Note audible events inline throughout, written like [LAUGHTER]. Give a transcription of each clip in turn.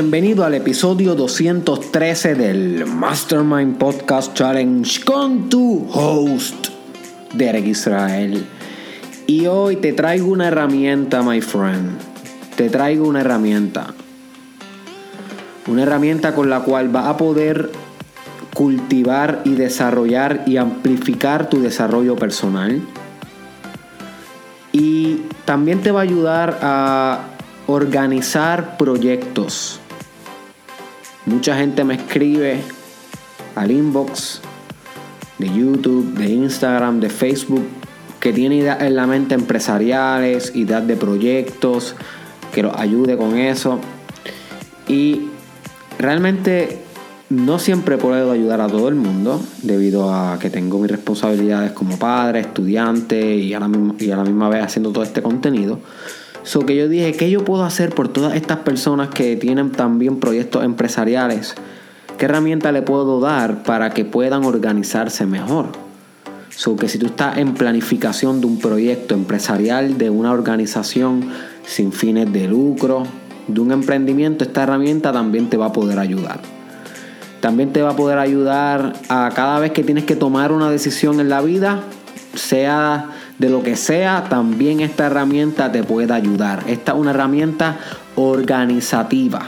Bienvenido al episodio 213 del Mastermind Podcast Challenge con tu host, Derek Israel. Y hoy te traigo una herramienta, my friend. Te traigo una herramienta. Una herramienta con la cual vas a poder cultivar y desarrollar y amplificar tu desarrollo personal. Y también te va a ayudar a organizar proyectos. Mucha gente me escribe al inbox de YouTube, de Instagram, de Facebook, que tiene ideas en la mente empresariales, ideas de proyectos, que los ayude con eso. Y realmente no siempre puedo ayudar a todo el mundo debido a que tengo mis responsabilidades como padre, estudiante y a la y a la misma vez haciendo todo este contenido. So que yo dije, ¿qué yo puedo hacer por todas estas personas que tienen también proyectos empresariales? ¿Qué herramienta le puedo dar para que puedan organizarse mejor? So que si tú estás en planificación de un proyecto empresarial, de una organización sin fines de lucro, de un emprendimiento, esta herramienta también te va a poder ayudar. También te va a poder ayudar a cada vez que tienes que tomar una decisión en la vida, sea de lo que sea, también esta herramienta te puede ayudar. Esta es una herramienta organizativa.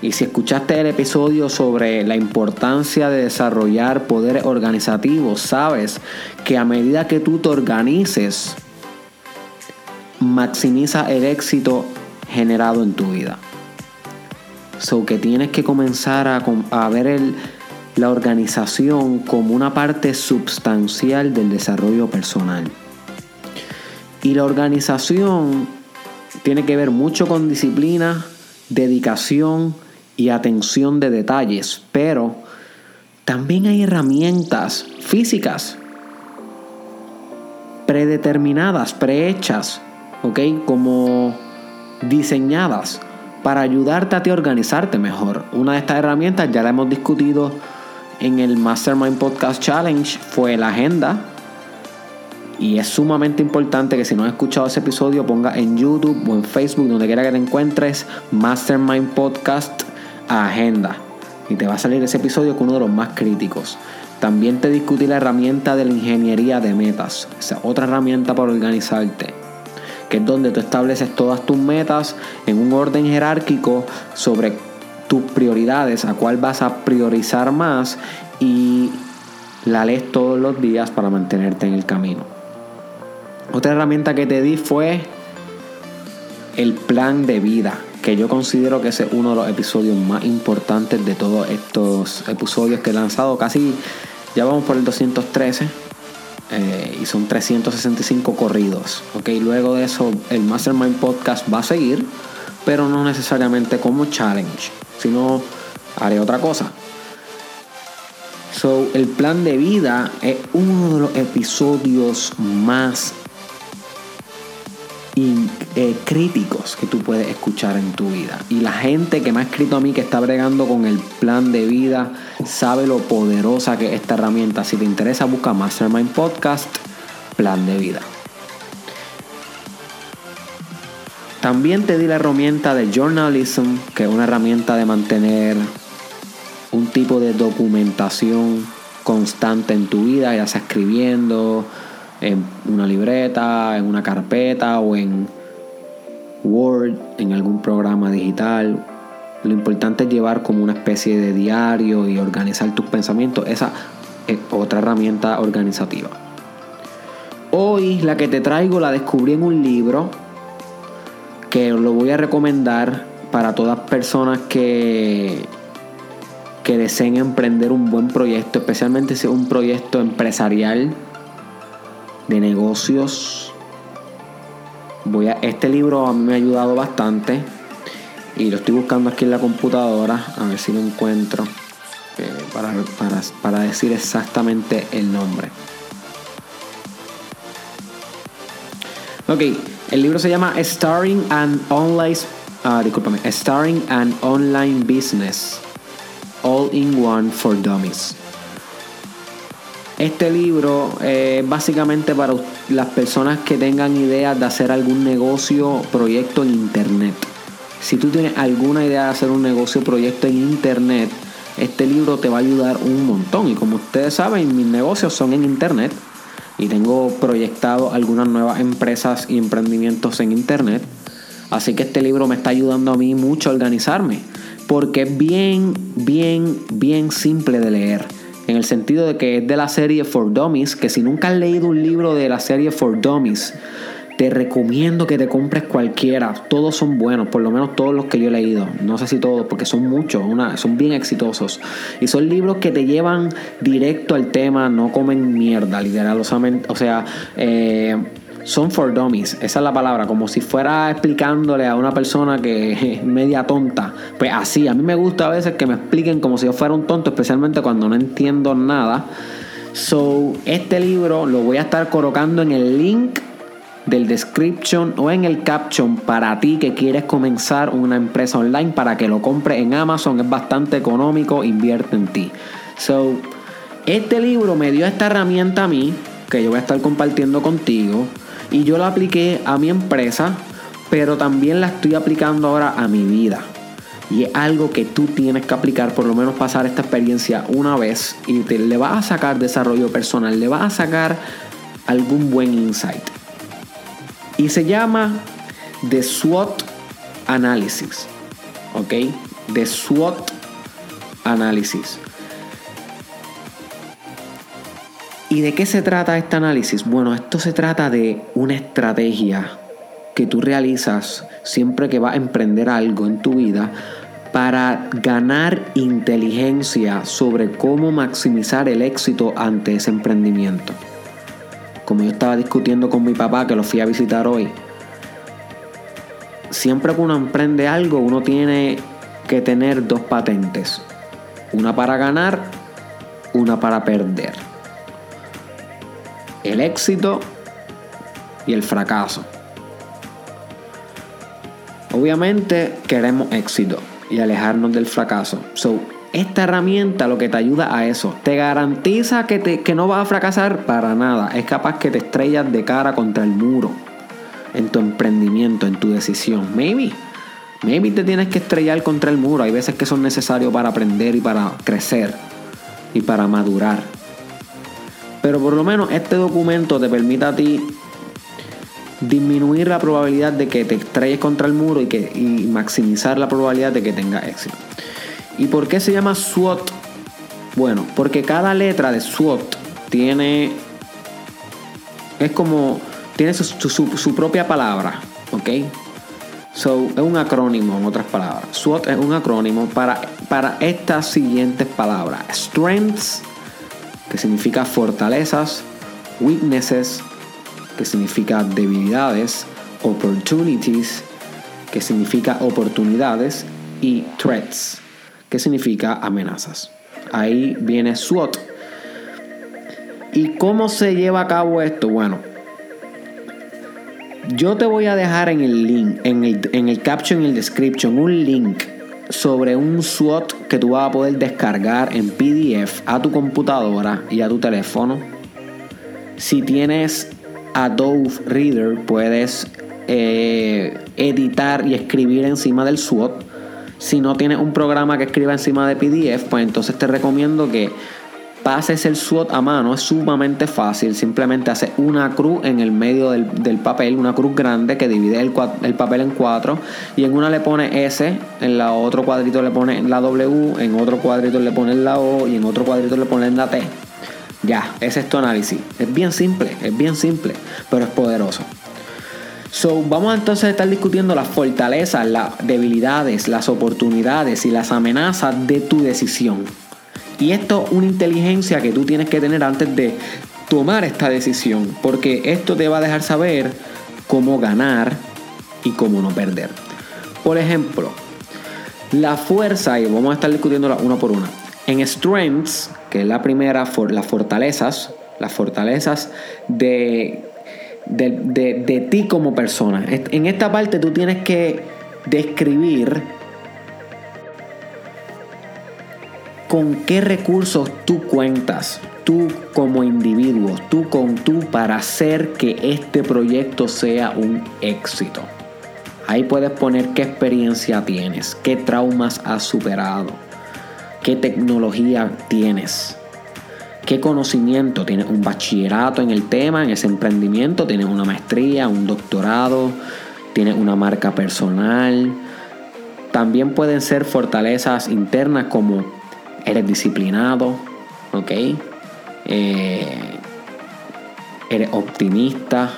Y si escuchaste el episodio sobre la importancia de desarrollar poderes organizativos, sabes que a medida que tú te organices, maximiza el éxito generado en tu vida. So que tienes que comenzar a, ver la organización como una parte sustancial del desarrollo personal. Y la organización tiene que ver mucho con disciplina, dedicación y atención de detalles, pero también hay herramientas físicas predeterminadas, prehechas, ¿ok? Como diseñadas para ayudarte a ti a organizarte mejor. Una de estas herramientas ya la hemos discutido en el Mastermind Podcast Challenge, fue la agenda y es sumamente importante que si no has escuchado ese episodio, ponga en YouTube o en Facebook, donde quiera que te encuentres, Mastermind Podcast Agenda. Y te va a salir ese episodio con uno de los más críticos. También te discutí la herramienta de la ingeniería de metas. Esa otra herramienta para organizarte. Que es donde tú estableces todas tus metas en un orden jerárquico sobre tus prioridades, a cuál vas a priorizar más y la lees todos los días para mantenerte en el camino. Otra herramienta que te di fue el plan de vida, que yo considero que es uno de los episodios más importantes de todos estos episodios que he lanzado. Casi ya vamos por el 213 eh, y son 365 corridos. Okay, luego de eso, el Mastermind Podcast va a seguir, pero no necesariamente como challenge, sino haré otra cosa. So, el plan de vida es uno de los episodios más eh, críticos que tú puedes escuchar en tu vida. Y la gente que me ha escrito a mí que está bregando con el plan de vida sabe lo poderosa que es esta herramienta. Si te interesa, busca Mastermind Podcast, plan de vida. También te di la herramienta de journalism, que es una herramienta de mantener un tipo de documentación constante en tu vida, ya sea escribiendo, en una libreta, en una carpeta o en Word, en algún programa digital. Lo importante es llevar como una especie de diario y organizar tus pensamientos. Esa es otra herramienta organizativa. Hoy la que te traigo la descubrí en un libro que lo voy a recomendar para todas personas que, que deseen emprender un buen proyecto, especialmente si es un proyecto empresarial de negocios. Voy a, este libro a mí me ha ayudado bastante y lo estoy buscando aquí en la computadora a ver si lo encuentro eh, para, para, decir exactamente el nombre. Ok, el libro se llama Starring an Online, ah, Starring an Online Business, All in One for Dummies. Este libro es básicamente para las personas que tengan ideas de hacer algún negocio, proyecto en internet. Si tú tienes alguna idea de hacer un negocio proyecto en internet, este libro te va a ayudar un montón. Y como ustedes saben, mis negocios son en internet y tengo proyectado algunas nuevas empresas y emprendimientos en internet. Así que este libro me está ayudando a mí mucho a organizarme. Porque es bien, bien, bien simple de leer. En el sentido de que es de la serie For Dummies. Que si nunca has leído un libro de la serie For Dummies, te recomiendo que te compres cualquiera. Todos son buenos, por lo menos todos los que yo he leído. No sé si todos, porque son muchos, son bien exitosos. Y son libros que te llevan directo al tema, no comen mierda, literal. O sea, eh, son for dummies, esa es la palabra, como si fuera explicándole a una persona que es media tonta. Pues así, a mí me gusta a veces que me expliquen como si yo fuera un tonto, especialmente cuando no entiendo nada. So, este libro lo voy a estar colocando en el link del description o en el caption para ti que quieres comenzar una empresa online para que lo compre en Amazon. Es bastante económico, invierte en ti. So, este libro me dio esta herramienta a mí que yo voy a estar compartiendo contigo y yo la apliqué a mi empresa, pero también la estoy aplicando ahora a mi vida. Y es algo que tú tienes que aplicar, por lo menos pasar esta experiencia una vez y te, le vas a sacar desarrollo personal, le vas a sacar algún buen insight y se llama The SWOT Analysis. ¿Ok? The SWOT Analysis. ¿Y de qué se trata este análisis? Bueno, esto se trata de una estrategia que tú realizas siempre que vas a emprender algo en tu vida para ganar inteligencia sobre cómo maximizar el éxito ante ese emprendimiento como yo estaba discutiendo con mi papá que lo fui a visitar hoy, siempre que uno emprende algo, uno tiene que tener dos patentes. Una para ganar, una para perder. El éxito y el fracaso. Obviamente queremos éxito y alejarnos del fracaso. So, esta herramienta lo que te ayuda a eso, te garantiza que, te, que no vas a fracasar para nada. Es capaz que te estrellas de cara contra el muro en tu emprendimiento, en tu decisión. Maybe. Maybe te tienes que estrellar contra el muro. Hay veces que son necesarios para aprender y para crecer y para madurar. Pero por lo menos este documento te permite a ti disminuir la probabilidad de que te estrelles contra el muro y, que, maximizar la probabilidad de que tengas éxito. ¿Y por qué se llama SWOT? Bueno, porque cada letra de SWOT tiene. Es como. Tiene su, propia palabra, ¿ok? So, es un acrónimo, en otras palabras. SWOT es un acrónimo para, para estas siguientes palabras: Strengths, que significa fortalezas, weaknesses, que significa debilidades, opportunities, que significa oportunidades, y threats, que significa amenazas. Ahí viene SWOT. ¿Y cómo se lleva a cabo esto? Bueno, yo te voy a dejar en el link, en el, en el caption, en el description, un link sobre un SWOT que tú vas a poder descargar en PDF a tu computadora y a tu teléfono. Si tienes Adobe Reader, puedes eh, editar y escribir encima del SWOT si no tienes un programa que escriba encima de PDF, pues entonces te recomiendo que pases el SWOT a mano. Es sumamente fácil. Simplemente haces una cruz en el medio del, papel, una cruz grande que divide el, el, papel en cuatro. Y en una le pone S, en la otro cuadrito le pone la W, en otro cuadrito le pone la O y en otro cuadrito le pone la T. Ya, ese es tu análisis. Es bien simple, es bien simple, pero es poderoso. So, vamos entonces a estar discutiendo las fortalezas, las debilidades, las oportunidades y las amenazas de tu decisión. Y esto es una inteligencia que tú tienes que tener antes de tomar esta decisión, porque esto te va a dejar saber cómo ganar y cómo no perder. Por ejemplo, la fuerza, y vamos a estar discutiéndola una por una. En Strengths, que es la primera, las fortalezas, las fortalezas de de, ti como persona. En esta parte tú tienes que describir con qué recursos tú cuentas, tú como individuo, tú con tú para hacer que este proyecto sea un éxito. Ahí puedes poner qué experiencia tienes, qué traumas has superado, qué tecnología tienes, qué conocimiento tienes, un bachillerato en el tema, en ese emprendimiento, tienes una maestría, un doctorado, tienes una marca personal. También pueden ser fortalezas internas como eres disciplinado, ¿ok? Eh, eres optimista,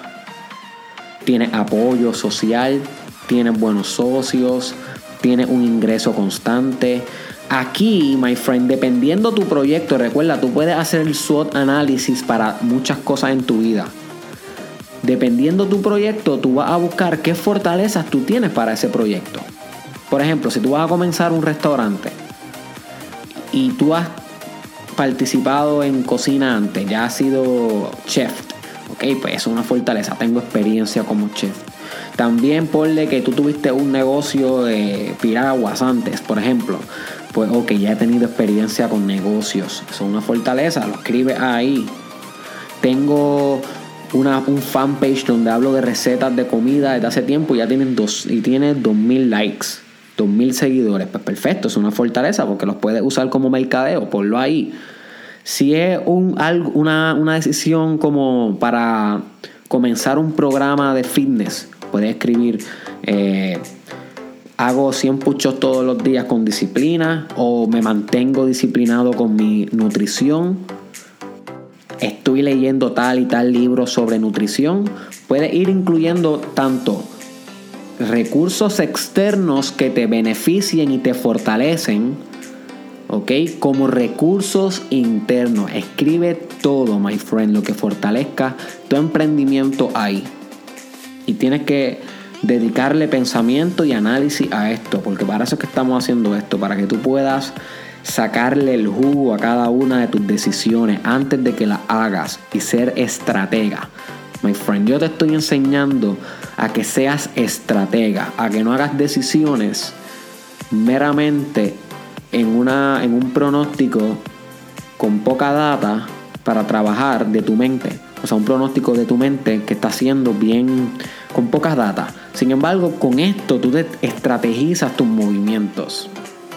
tienes apoyo social, tienes buenos socios, tienes un ingreso constante. Aquí, my friend, dependiendo tu proyecto, recuerda, tú puedes hacer el SWOT análisis para muchas cosas en tu vida. Dependiendo tu proyecto, tú vas a buscar qué fortalezas tú tienes para ese proyecto. Por ejemplo, si tú vas a comenzar un restaurante y tú has participado en cocina antes, ya has sido chef, ok, pues es una fortaleza, tengo experiencia como chef. También ponle que tú tuviste un negocio de piraguas antes, por ejemplo. Pues ok, ya he tenido experiencia con negocios. Eso es una fortaleza, lo escribe ahí. Tengo una, un fanpage donde hablo de recetas de comida desde hace tiempo y ya tienen dos, y tiene 2000 likes, 2000 seguidores. Pues perfecto, es una fortaleza porque los puedes usar como mercadeo, ponlo ahí. Si es un, una, una decisión como para comenzar un programa de fitness, puedes escribir, eh, hago 100 puchos todos los días con disciplina o me mantengo disciplinado con mi nutrición. Estoy leyendo tal y tal libro sobre nutrición. Puedes ir incluyendo tanto recursos externos que te beneficien y te fortalecen, ¿ok? Como recursos internos. Escribe todo, my friend, lo que fortalezca tu emprendimiento ahí. Y tienes que dedicarle pensamiento y análisis a esto, porque para eso es que estamos haciendo esto, para que tú puedas sacarle el jugo a cada una de tus decisiones antes de que las hagas y ser estratega. My friend, yo te estoy enseñando a que seas estratega, a que no hagas decisiones meramente en, una, en un pronóstico con poca data para trabajar de tu mente. O sea, un pronóstico de tu mente que está haciendo bien con pocas datas. Sin embargo, con esto tú te estrategizas tus movimientos.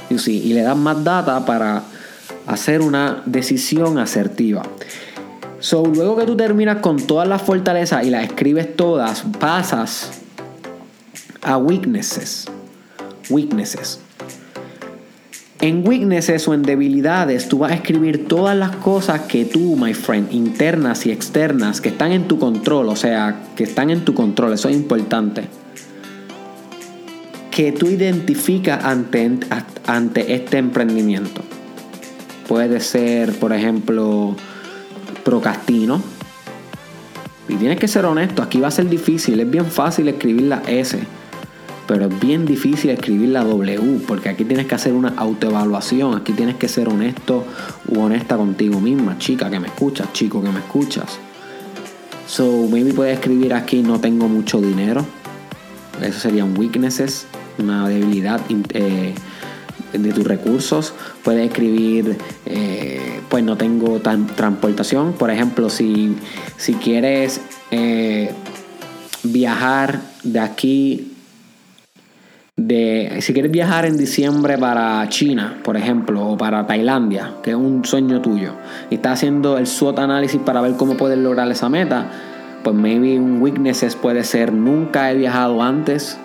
Y, sí, y le das más data para hacer una decisión asertiva. So, luego que tú terminas con todas las fortalezas y las escribes todas, pasas a weaknesses. Weaknesses. En weaknesses o en debilidades, tú vas a escribir todas las cosas que tú, my friend, internas y externas, que están en tu control, o sea, que están en tu control, eso es importante. Que tú identificas ante, ante este emprendimiento. Puede ser, por ejemplo, procrastino. Y tienes que ser honesto, aquí va a ser difícil, es bien fácil escribir la S pero es bien difícil escribir la W porque aquí tienes que hacer una autoevaluación, aquí tienes que ser honesto u honesta contigo misma, chica que me escuchas, chico que me escuchas. So, maybe puedes escribir aquí no tengo mucho dinero. Eso serían weaknesses, una debilidad eh, de tus recursos. Puedes escribir, eh, pues no tengo tan transportación. Por ejemplo, si, si quieres eh, viajar de aquí de si quieres viajar en diciembre para China, por ejemplo, o para Tailandia, que es un sueño tuyo, y estás haciendo el SWOT análisis para ver cómo puedes lograr esa meta, pues maybe un weaknesses puede ser nunca he viajado antes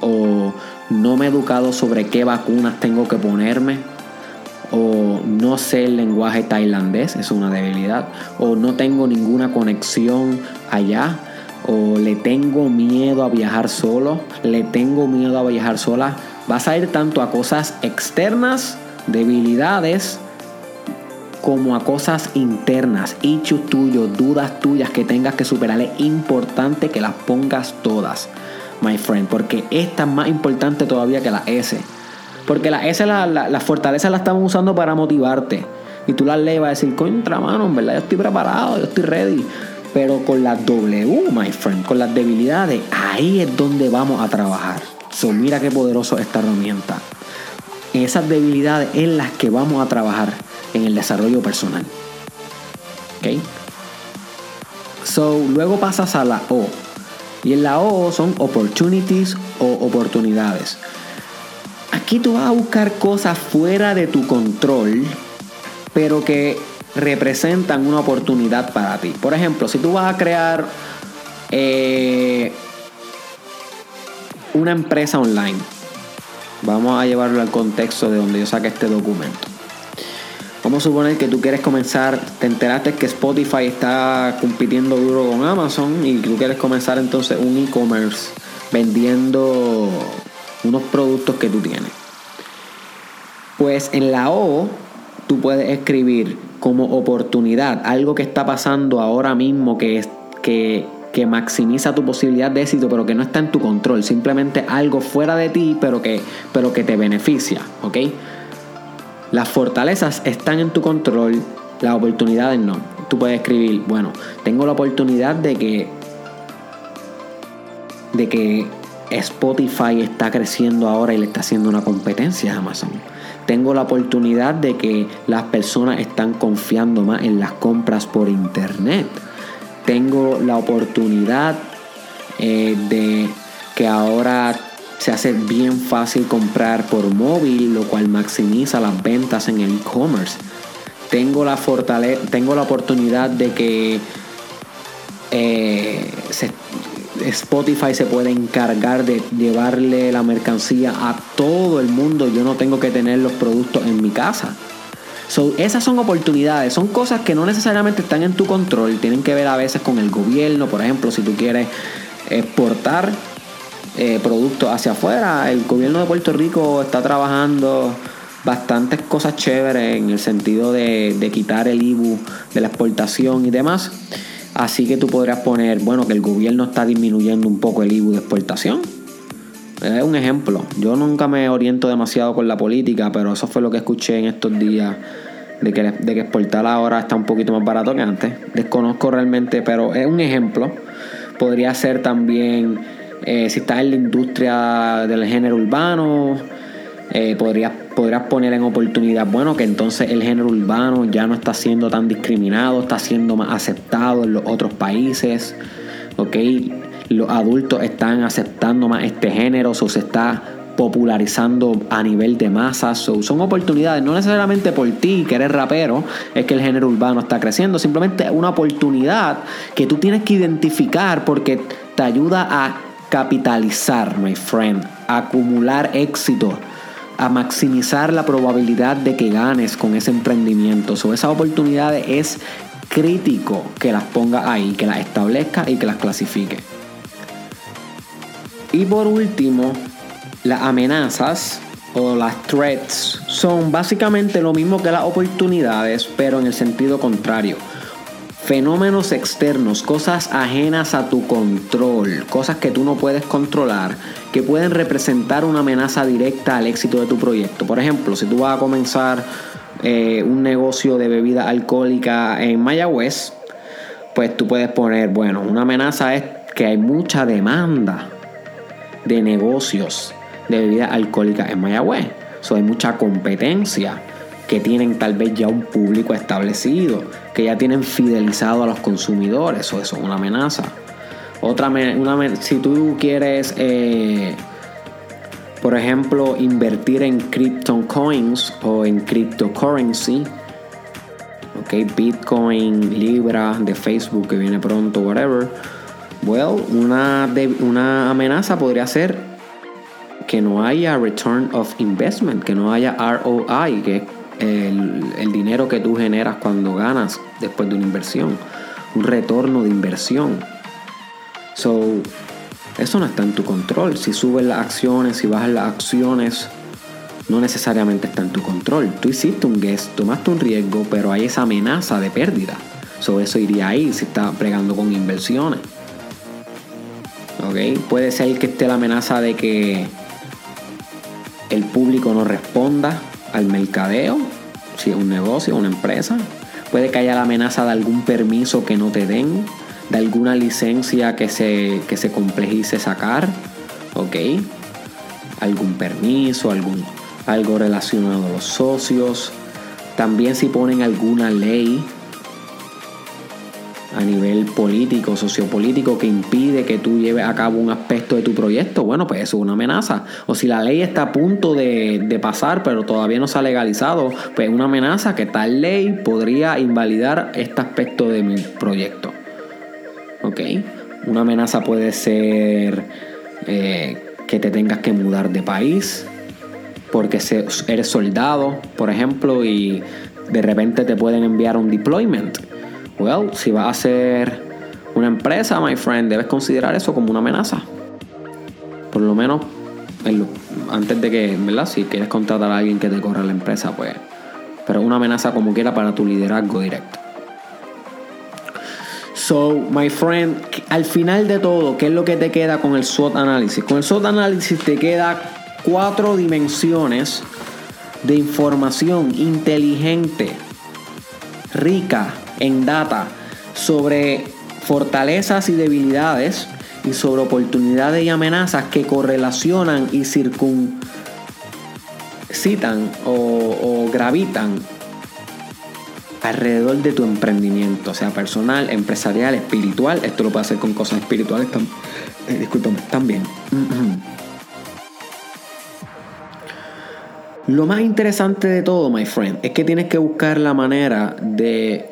o no me he educado sobre qué vacunas tengo que ponerme o no sé el lenguaje tailandés, es una debilidad, o no tengo ninguna conexión allá o le tengo miedo a viajar solo, le tengo miedo a viajar sola, vas a ir tanto a cosas externas, debilidades, como a cosas internas, hechos tuyos, dudas tuyas que tengas que superar. Es importante que las pongas todas, my friend, porque esta es más importante todavía que la S. Porque la S, la, la, fortaleza la estamos usando para motivarte. Y tú la lees vas a decir, contra mano, en verdad yo estoy preparado, yo estoy ready. Pero con la W, my friend, con las debilidades, ahí es donde vamos a trabajar. So, mira qué poderoso esta herramienta. esas debilidades en las que vamos a trabajar en el desarrollo personal. ¿Ok? So, luego pasas a la O. Y en la O son opportunities o oportunidades. Aquí tú vas a buscar cosas fuera de tu control, pero que representan una oportunidad para ti. Por ejemplo, si tú vas a crear eh, una empresa online, vamos a llevarlo al contexto de donde yo saqué este documento. Vamos a suponer que tú quieres comenzar, te enteraste que Spotify está compitiendo duro con Amazon y tú quieres comenzar entonces un e-commerce vendiendo unos productos que tú tienes. Pues en la O tú puedes escribir como oportunidad algo que está pasando ahora mismo que, que, que maximiza tu posibilidad de éxito, pero que no está en tu control. Simplemente algo fuera de ti, pero que, pero que te beneficia. ¿Ok? Las fortalezas están en tu control, las oportunidades no. Tú puedes escribir, bueno, tengo la oportunidad de que de que Spotify está creciendo ahora y le está haciendo una competencia a Amazon. Tengo la oportunidad de que las personas están confiando más en las compras por internet. Tengo la oportunidad eh, de que ahora se hace bien fácil comprar por móvil, lo cual maximiza las ventas en el e-commerce. Tengo la, tengo la oportunidad de que eh, Spotify se puede encargar de llevarle la mercancía a todo el mundo. Yo no tengo que tener los productos en mi casa. esas son oportunidades, son cosas que no necesariamente están en tu control, tienen que ver a veces con el gobierno, por ejemplo, si tú quieres exportar eh, productos hacia afuera. El gobierno de Puerto Rico está trabajando bastantes cosas chéveres en el sentido de, quitar el IBU de la exportación y demás. Así que tú podrías poner, bueno, que el gobierno está disminuyendo un poco el IBU de exportación. Es un ejemplo. Yo nunca me oriento demasiado con la política, pero eso fue lo que escuché en estos días. De que, de que exportar ahora está un poquito más barato que antes. Desconozco realmente, pero es un ejemplo. Podría ser también eh, si estás en la industria del género urbano, eh, podrías, poner en oportunidad, bueno, que entonces el género urbano ya no está siendo tan discriminado, está siendo más aceptado en los otros países, ¿ok? Los adultos están aceptando más este género, o se está popularizando a nivel de masas. son oportunidades, no necesariamente por ti, que eres rapero, es que el género urbano está creciendo, simplemente una oportunidad que tú tienes que identificar porque te ayuda a capitalizar, my friend, acumular éxito, a maximizar la probabilidad de que ganes con ese emprendimiento. So, esas oportunidades es crítico que las ponga ahí, que las establezca y que las clasifique. Y por último, las amenazas o las threats son básicamente lo mismo que las oportunidades, pero en el sentido contrario fenómenos externos, cosas ajenas a tu control, cosas que tú no puedes controlar, que pueden representar una amenaza directa al éxito de tu proyecto. Por ejemplo, si tú vas a comenzar eh, un negocio de bebida alcohólica en Mayagüez, pues tú puedes poner, bueno, una amenaza es que hay mucha demanda de negocios de bebida alcohólica en Mayagüez. So, hay mucha competencia que tienen tal vez ya un público establecido, que ya tienen fidelizado a los consumidores, o eso es una amenaza. Otra, una, si tú quieres, eh, por ejemplo, invertir en crypto coins o en cryptocurrency, okay, Bitcoin, Libra, de Facebook que viene pronto, whatever. Well, una, una amenaza podría ser que no haya return of investment, que no haya ROI, que el, dinero que tú generas cuando ganas después de una inversión. Un retorno de inversión. So, eso no está en tu control. Si subes las acciones, si bajas las acciones, no necesariamente está en tu control. Tú hiciste un guest, tomaste un riesgo, pero hay esa amenaza de pérdida. So, eso iría ahí si estás pregando con inversiones. ¿Ok? Puede ser que esté la amenaza de que el público no responda al mercadeo, si es un negocio, una empresa. Puede que haya la amenaza de algún permiso que no te den, de alguna licencia que se, que se complejice sacar, ¿ok? Algún permiso, algún, algo relacionado a los socios. También si ponen alguna ley a nivel político, sociopolítico, que impide que tú lleves a cabo un aspecto de tu proyecto, bueno, pues eso es una amenaza. O si la ley está a punto de, de pasar, pero todavía no se ha legalizado, pues es una amenaza que tal ley podría invalidar este aspecto de mi proyecto. ¿Ok? Una amenaza puede ser eh, que te tengas que mudar de país porque eres soldado, por ejemplo, y de repente te pueden enviar un deployment. Well, si vas a ser una empresa, my friend, debes considerar eso como una amenaza. Por lo menos antes de que, ¿verdad? Si quieres contratar a alguien que te corra la empresa, pues. Pero una amenaza como quiera para tu liderazgo directo. So, my friend, al final de todo, ¿qué es lo que te queda con el SWOT análisis? Con el SWOT análisis te queda cuatro dimensiones de información inteligente, rica en data sobre fortalezas y debilidades y sobre oportunidades y amenazas que correlacionan y circuncitan o, gravitan alrededor de tu emprendimiento, sea personal, empresarial, espiritual. Esto lo puedes hacer con cosas espirituales eh, también. [CLEARS THROAT] Lo más interesante de todo, my friend, es que tienes que buscar la manera de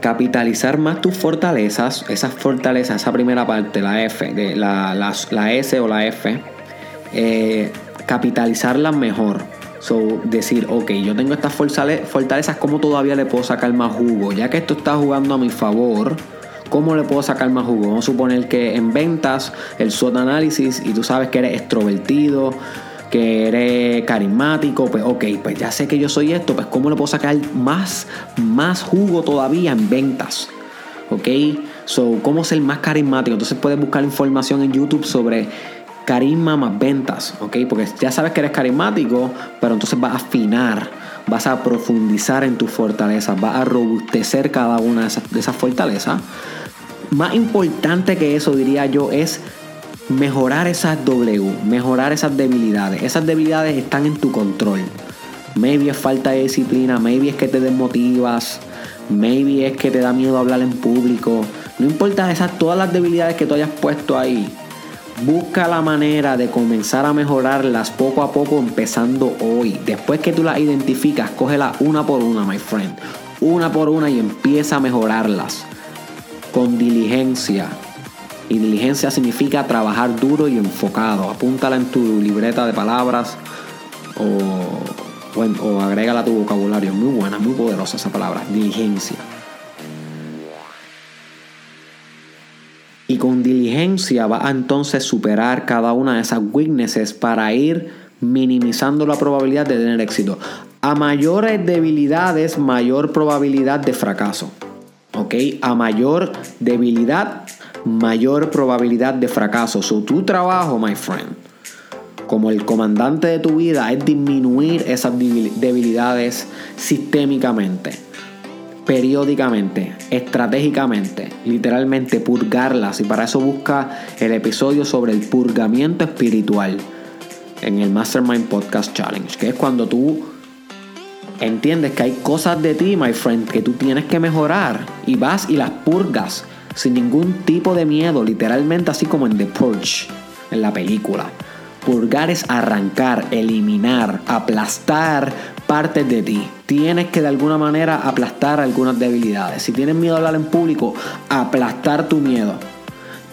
capitalizar más tus fortalezas, esas fortalezas, esa primera parte, la F, de la, S o la F, eh, capitalizarlas mejor. So, decir, ok, yo tengo estas fortalezas, ¿cómo todavía le puedo sacar más jugo? Ya que esto está jugando a mi favor, ¿cómo le puedo sacar más jugo? Vamos a suponer que en ventas, el SWOT análisis, y tú sabes que eres extrovertido, que eres carismático, pues ok, pues ya sé que yo soy esto, pues ¿cómo le puedo sacar más, más jugo todavía en ventas? ¿Ok? So, ¿cómo ser más carismático? Entonces puedes buscar información en YouTube sobre carisma más ventas, ¿ok? Porque ya sabes que eres carismático, pero entonces vas a afinar, vas a profundizar en tus fortalezas, vas a robustecer cada una de esas, de esas fortalezas. Más importante que eso, diría yo, es mejorar esas W, mejorar esas debilidades. Esas debilidades están en tu control. Maybe es falta de disciplina, maybe es que te desmotivas, maybe es que te da miedo hablar en público. No importa esas todas las debilidades que tú hayas puesto ahí. Busca la manera de comenzar a mejorarlas poco a poco empezando hoy. Después que tú las identificas, cógelas una por una, my friend. Una por una y empieza a mejorarlas. Con diligencia. Y diligencia significa trabajar duro y enfocado. Apúntala en tu libreta de palabras o, o, agrégala a tu vocabulario. Muy buena, muy poderosa esa palabra. Diligencia. Y con diligencia va a entonces superar cada una de esas weaknesses para ir minimizando la probabilidad de tener éxito. A mayores debilidades, mayor probabilidad de fracaso. ¿Ok? A mayor debilidad, mayor probabilidad de fracaso. So, tu trabajo, my friend, como el comandante de tu vida, es disminuir esas debilidades sistémicamente periódicamente, estratégicamente, literalmente purgarlas. Y para eso busca el episodio sobre el purgamiento espiritual en el Mastermind Podcast Challenge, que es cuando tú entiendes que hay cosas de ti, my friend, que tú tienes que mejorar y vas y las purgas sin ningún tipo de miedo, literalmente así como en The Purge, en la película. Purgar es arrancar, eliminar, aplastar partes de ti. Tienes que de alguna manera aplastar algunas debilidades. Si tienes miedo a hablar en público, aplastar tu miedo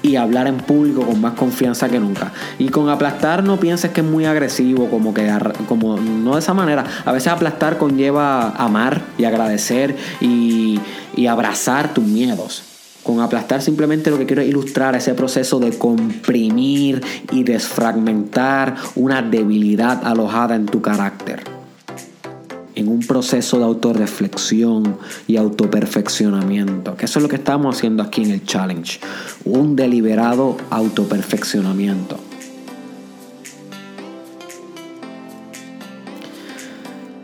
y hablar en público con más confianza que nunca. Y con aplastar no pienses que es muy agresivo, como que como no de esa manera. A veces aplastar conlleva amar y agradecer y, y abrazar tus miedos. Con aplastar simplemente lo que quiero ilustrar ese proceso de comprimir y desfragmentar una debilidad alojada en tu carácter en un proceso de autorreflexión y autoperfeccionamiento. Que eso es lo que estamos haciendo aquí en el challenge. Un deliberado autoperfeccionamiento.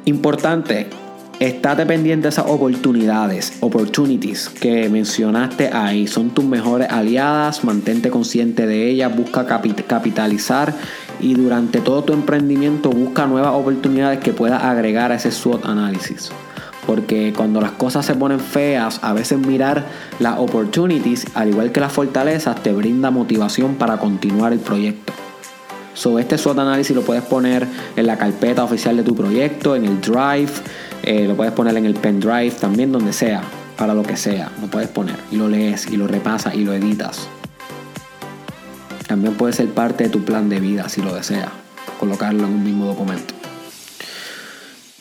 Importante, estate pendiente de esas oportunidades, opportunities que mencionaste ahí. Son tus mejores aliadas, mantente consciente de ellas, busca capitalizar y durante todo tu emprendimiento busca nuevas oportunidades que puedas agregar a ese SWOT análisis. Porque cuando las cosas se ponen feas, a veces mirar las opportunities, al igual que las fortalezas, te brinda motivación para continuar el proyecto. So, este SWOT análisis lo puedes poner en la carpeta oficial de tu proyecto, en el drive, eh, lo puedes poner en el pendrive, también donde sea, para lo que sea, lo puedes poner. Y lo lees y lo repasas y lo editas. También puede ser parte de tu plan de vida si lo deseas, colocarlo en un mismo documento.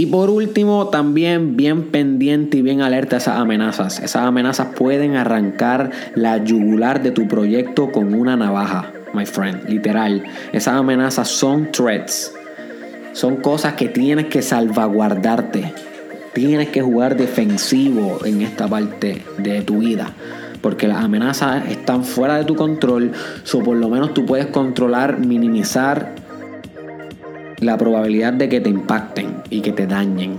Y por último, también bien pendiente y bien alerta a esas amenazas. Esas amenazas pueden arrancar la yugular de tu proyecto con una navaja, my friend. Literal. Esas amenazas son threats. Son cosas que tienes que salvaguardarte. Tienes que jugar defensivo en esta parte de tu vida. Porque las amenazas están fuera de tu control. O por lo menos tú puedes controlar, minimizar la probabilidad de que te impacten y que te dañen.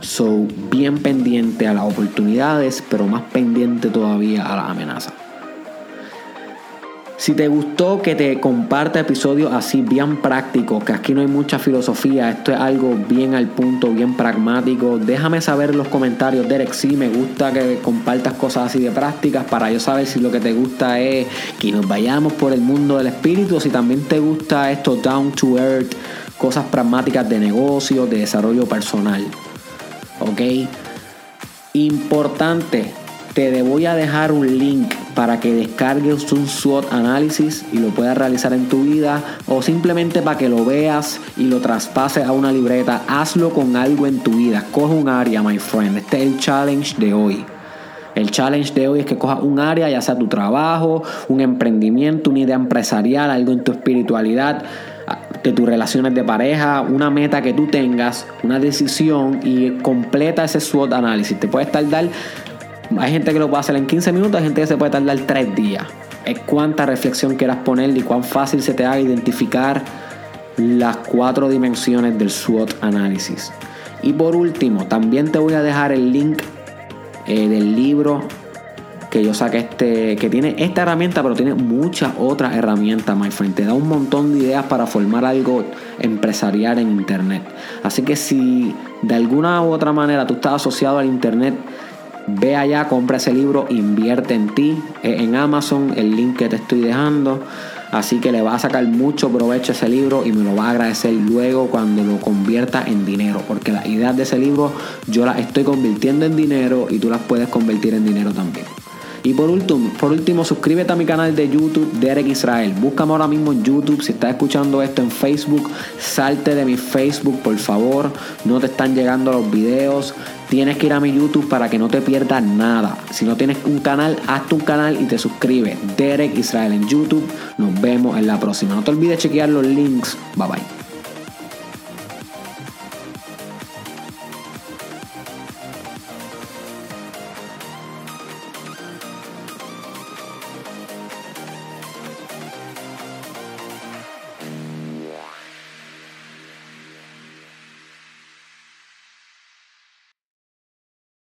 So, bien pendiente a las oportunidades, pero más pendiente todavía a las amenazas. Si te gustó que te comparta episodios así bien prácticos, que aquí no hay mucha filosofía, esto es algo bien al punto, bien pragmático, déjame saber en los comentarios, Derek, si me gusta que compartas cosas así de prácticas para yo saber si lo que te gusta es que nos vayamos por el mundo del espíritu, o si también te gusta esto down to earth, cosas pragmáticas de negocio, de desarrollo personal. ¿Ok? Importante, te voy a dejar un link para que descargues un SWOT análisis y lo puedas realizar en tu vida o simplemente para que lo veas y lo traspases a una libreta. Hazlo con algo en tu vida. Coge un área, my friend. Este es el challenge de hoy. El challenge de hoy es que cojas un área, ya sea tu trabajo, un emprendimiento, una idea empresarial, algo en tu espiritualidad de tus relaciones de pareja, una meta que tú tengas, una decisión y completa ese SWOT análisis. Te puedes tardar, hay gente que lo puede hacer en 15 minutos, hay gente que se puede tardar 3 días. Es cuánta reflexión quieras poner y cuán fácil se te haga identificar las cuatro dimensiones del SWOT análisis. Y por último, también te voy a dejar el link eh, del libro que yo saqué este, que tiene esta herramienta, pero tiene muchas otras herramientas, my friend. Te da un montón de ideas para formar algo empresarial en internet. Así que si de alguna u otra manera tú estás asociado al internet, ve allá, compra ese libro, invierte en ti. En Amazon, el link que te estoy dejando. Así que le va a sacar mucho provecho ese libro y me lo va a agradecer luego cuando lo convierta en dinero. Porque las ideas de ese libro yo las estoy convirtiendo en dinero y tú las puedes convertir en dinero también. Y por último, por último, suscríbete a mi canal de YouTube, Derek Israel. Búscame ahora mismo en YouTube. Si estás escuchando esto en Facebook, salte de mi Facebook, por favor. No te están llegando los videos. Tienes que ir a mi YouTube para que no te pierdas nada. Si no tienes un canal, hazte un canal y te suscribes. Derek Israel en YouTube. Nos vemos en la próxima. No te olvides chequear los links. Bye bye.